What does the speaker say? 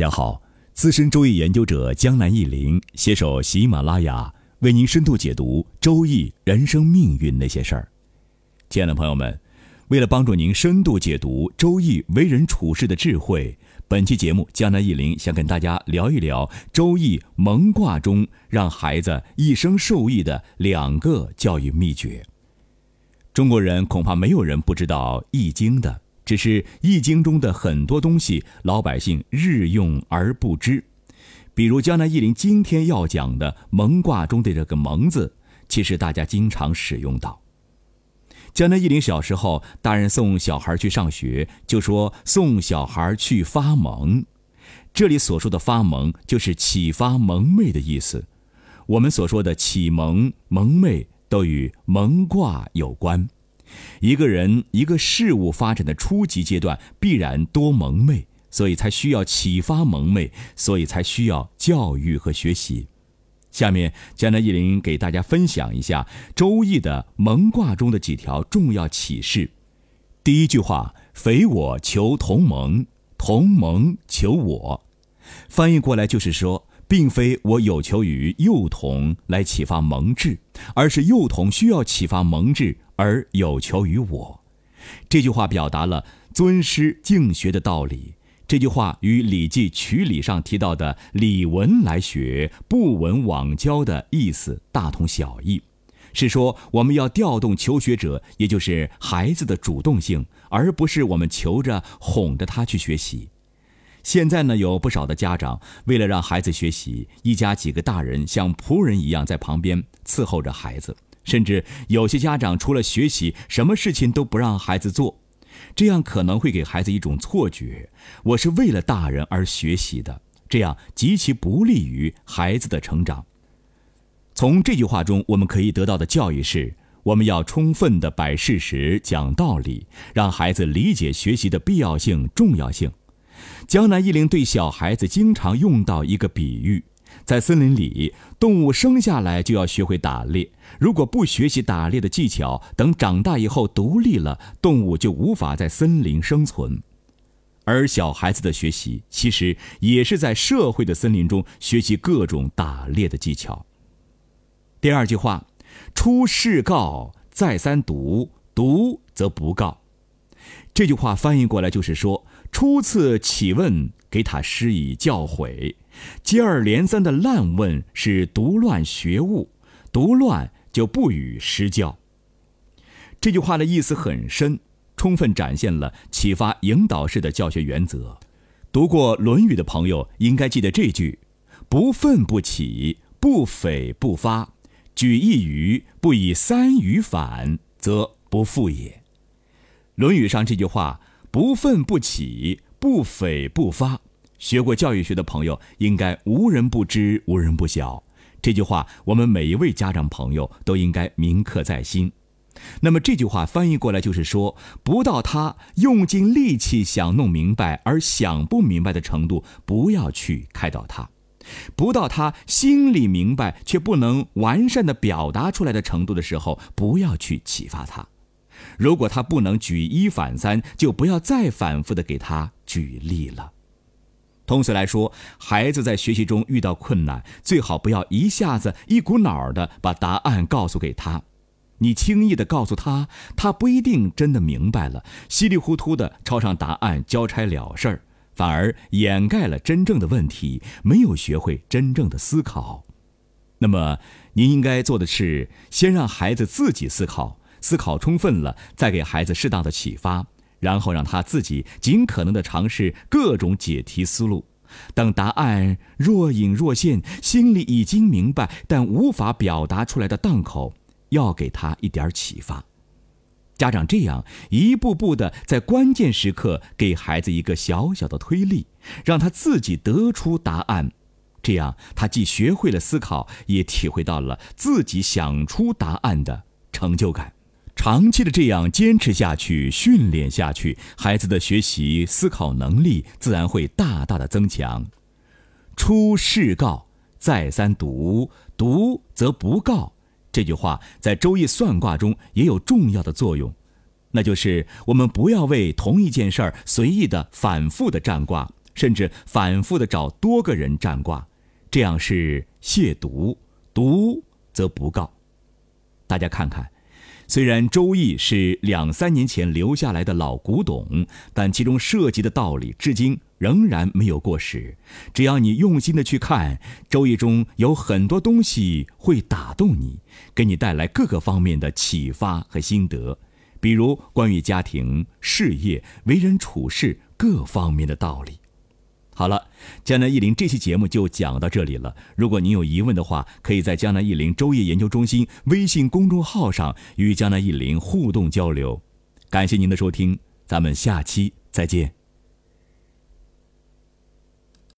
家好，资深周易研究者江南忆林携手喜马拉雅，为您深度解读周易人生命运那些事儿。亲爱的朋友们，为了帮助您深度解读周易为人处事的智慧，本期节目江南忆林想跟大家聊一聊周易蒙卦中让孩子一生受益的两个教育秘诀。中国人恐怕没有人不知道《易经》的。只是《易经》中的很多东西，老百姓日用而不知。比如江南易林今天要讲的蒙卦中的这个“蒙”字，其实大家经常使用到。江南易林小时候，大人送小孩去上学，就说送小孩去发蒙。这里所说的“发蒙”，就是启发蒙昧的意思。我们所说的启蒙、蒙昧，都与蒙卦有关。一个人、一个事物发展的初级阶段，必然多蒙昧，所以才需要启发蒙昧，所以才需要教育和学习。下面，江南一林给大家分享一下《周易》的蒙卦中的几条重要启示。第一句话：“匪我求同盟，同盟求我。”翻译过来就是说。并非我有求于幼童来启发蒙志，而是幼童需要启发蒙志而有求于我。这句话表达了尊师敬学的道理。这句话与《礼记·曲礼》上提到的“礼文来学，不闻往教”的意思大同小异，是说我们要调动求学者，也就是孩子的主动性，而不是我们求着哄着他去学习。现在呢，有不少的家长为了让孩子学习，一家几个大人像仆人一样在旁边伺候着孩子，甚至有些家长除了学习，什么事情都不让孩子做，这样可能会给孩子一种错觉：我是为了大人而学习的，这样极其不利于孩子的成长。从这句话中，我们可以得到的教育是：我们要充分的摆事实、讲道理，让孩子理解学习的必要性、重要性。江南一林对小孩子经常用到一个比喻：在森林里，动物生下来就要学会打猎。如果不学习打猎的技巧，等长大以后独立了，动物就无法在森林生存。而小孩子的学习，其实也是在社会的森林中学习各种打猎的技巧。第二句话：“出世告，再三读，读则不告。”这句话翻译过来就是说。初次启问，给他施以教诲；接二连三的滥问，是独乱学物，独乱就不予施教。这句话的意思很深，充分展现了启发引导式的教学原则。读过《论语》的朋友应该记得这句：“不愤不启，不悱不发，举一隅不以三隅反，则不复也。”《论语》上这句话。不愤不启，不悱不发。学过教育学的朋友应该无人不知，无人不晓。这句话，我们每一位家长朋友都应该铭刻在心。那么这句话翻译过来就是说，不到他用尽力气想弄明白而想不明白的程度，不要去开导他；不到他心里明白却不能完善的表达出来的程度的时候，不要去启发他。如果他不能举一反三，就不要再反复的给他举例了。通俗来说，孩子在学习中遇到困难，最好不要一下子一股脑儿的把答案告诉给他。你轻易的告诉他，他不一定真的明白了，稀里糊涂的抄上答案交差了事儿，反而掩盖了真正的问题，没有学会真正的思考。那么，您应该做的是，先让孩子自己思考。思考充分了，再给孩子适当的启发，然后让他自己尽可能的尝试各种解题思路。等答案若隐若现，心里已经明白但无法表达出来的档口，要给他一点启发。家长这样一步步的在关键时刻给孩子一个小小的推力，让他自己得出答案，这样他既学会了思考，也体会到了自己想出答案的成就感。长期的这样坚持下去，训练下去，孩子的学习思考能力自然会大大的增强。出世告，再三读，读则不告。这句话在周易算卦中也有重要的作用，那就是我们不要为同一件事儿随意的反复的占卦，甚至反复的找多个人占卦，这样是亵渎，读则不告。大家看看。虽然《周易》是两三年前留下来的老古董，但其中涉及的道理至今仍然没有过时。只要你用心的去看，《周易》中有很多东西会打动你，给你带来各个方面的启发和心得，比如关于家庭、事业、为人处事各方面的道理。好了，江南易林这期节目就讲到这里了。如果您有疑问的话，可以在江南易林周易研究中心微信公众号上与江南易林互动交流。感谢您的收听，咱们下期再见。